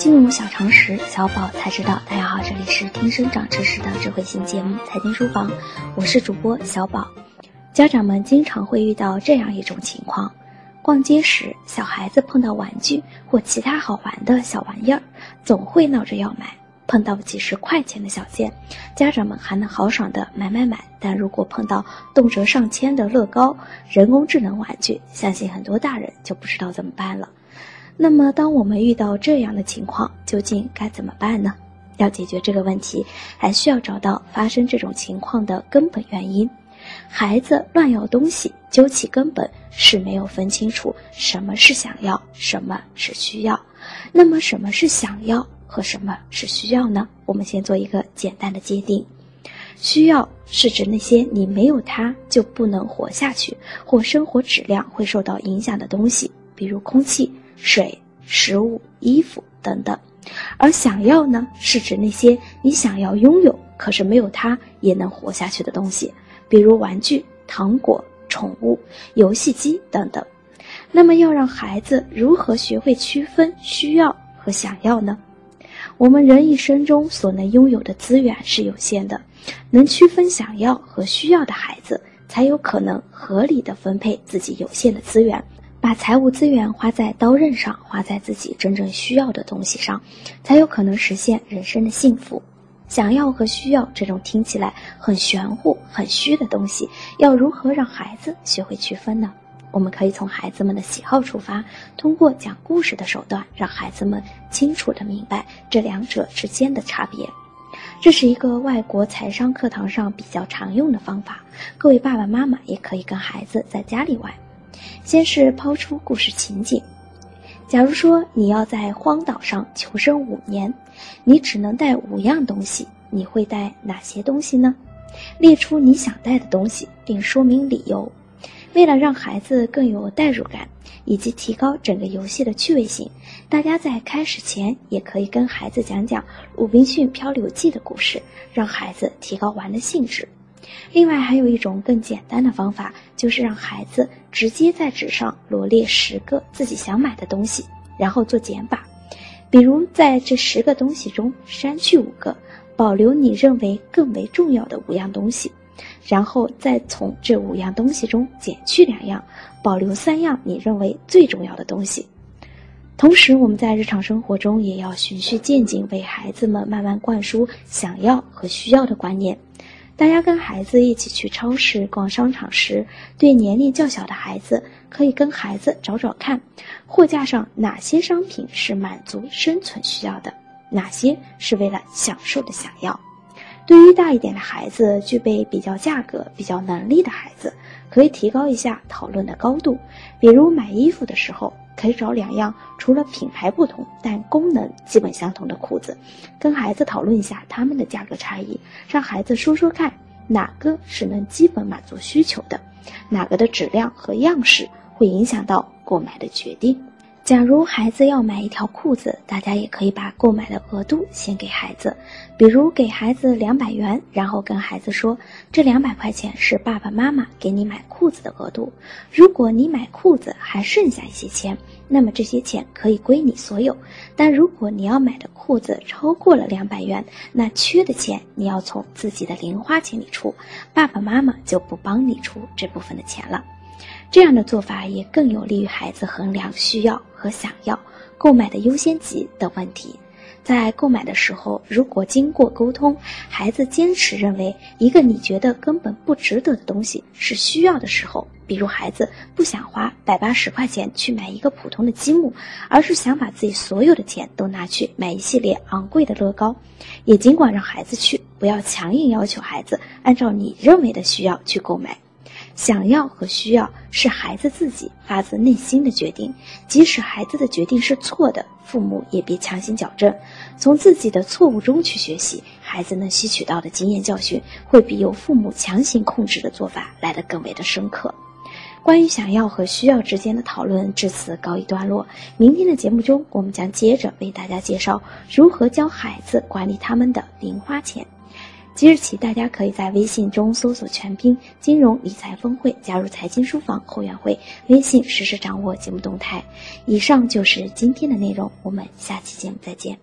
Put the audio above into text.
金融小常识，小宝才知道。大家好，这里是听生长知识的智慧型节目《财经书房》，我是主播小宝。家长们经常会遇到这样一种情况：逛街时，小孩子碰到玩具或其他好玩的小玩意儿，总会闹着要买。碰到几十块钱的小件，家长们还能豪爽的买买买；但如果碰到动辄上千的乐高、人工智能玩具，相信很多大人就不知道怎么办了。那么，当我们遇到这样的情况，究竟该怎么办呢？要解决这个问题，还需要找到发生这种情况的根本原因。孩子乱要东西，究其根本是没有分清楚什么是想要，什么是需要。那么，什么是想要？和什么是需要呢？我们先做一个简单的界定。需要是指那些你没有它就不能活下去，或生活质量会受到影响的东西，比如空气、水、食物、衣服等等。而想要呢，是指那些你想要拥有，可是没有它也能活下去的东西，比如玩具、糖果、宠物、游戏机等等。那么，要让孩子如何学会区分需要和想要呢？我们人一生中所能拥有的资源是有限的，能区分想要和需要的孩子，才有可能合理的分配自己有限的资源，把财务资源花在刀刃上，花在自己真正需要的东西上，才有可能实现人生的幸福。想要和需要这种听起来很玄乎、很虚的东西，要如何让孩子学会区分呢？我们可以从孩子们的喜好出发，通过讲故事的手段，让孩子们清楚地明白这两者之间的差别。这是一个外国财商课堂上比较常用的方法，各位爸爸妈妈也可以跟孩子在家里玩。先是抛出故事情景，假如说你要在荒岛上求生五年，你只能带五样东西，你会带哪些东西呢？列出你想带的东西，并说明理由。为了让孩子更有代入感，以及提高整个游戏的趣味性，大家在开始前也可以跟孩子讲讲《鲁滨逊漂流记》的故事，让孩子提高玩的兴致。另外，还有一种更简单的方法，就是让孩子直接在纸上罗列十个自己想买的东西，然后做减法，比如在这十个东西中删去五个，保留你认为更为重要的五样东西。然后再从这五样东西中减去两样，保留三样你认为最重要的东西。同时，我们在日常生活中也要循序渐进，为孩子们慢慢灌输想要和需要的观念。大家跟孩子一起去超市逛商场时，对年龄较小的孩子，可以跟孩子找找看，货架上哪些商品是满足生存需要的，哪些是为了享受的想要。对于大一点的孩子，具备比较价格、比较能力的孩子，可以提高一下讨论的高度。比如买衣服的时候，可以找两样除了品牌不同但功能基本相同的裤子，跟孩子讨论一下它们的价格差异，让孩子说说看哪个是能基本满足需求的，哪个的质量和样式会影响到购买的决定。假如孩子要买一条裤子，大家也可以把购买的额度先给孩子，比如给孩子两百元，然后跟孩子说，这两百块钱是爸爸妈妈给你买裤子的额度。如果你买裤子还剩下一些钱，那么这些钱可以归你所有。但如果你要买的裤子超过了两百元，那缺的钱你要从自己的零花钱里出，爸爸妈妈就不帮你出这部分的钱了。这样的做法也更有利于孩子衡量需要和想要、购买的优先级等问题。在购买的时候，如果经过沟通，孩子坚持认为一个你觉得根本不值得的东西是需要的时候，比如孩子不想花百八十块钱去买一个普通的积木，而是想把自己所有的钱都拿去买一系列昂贵的乐高，也尽管让孩子去，不要强硬要求孩子按照你认为的需要去购买。想要和需要是孩子自己发自内心的决定，即使孩子的决定是错的，父母也别强行矫正。从自己的错误中去学习，孩子能吸取到的经验教训，会比由父母强行控制的做法来得更为的深刻。关于想要和需要之间的讨论至此告一段落。明天的节目中，我们将接着为大家介绍如何教孩子管理他们的零花钱。即日起，大家可以在微信中搜索全拼“金融理财峰会”，加入财经书房后援会，微信实时掌握节目动态。以上就是今天的内容，我们下期节目再见。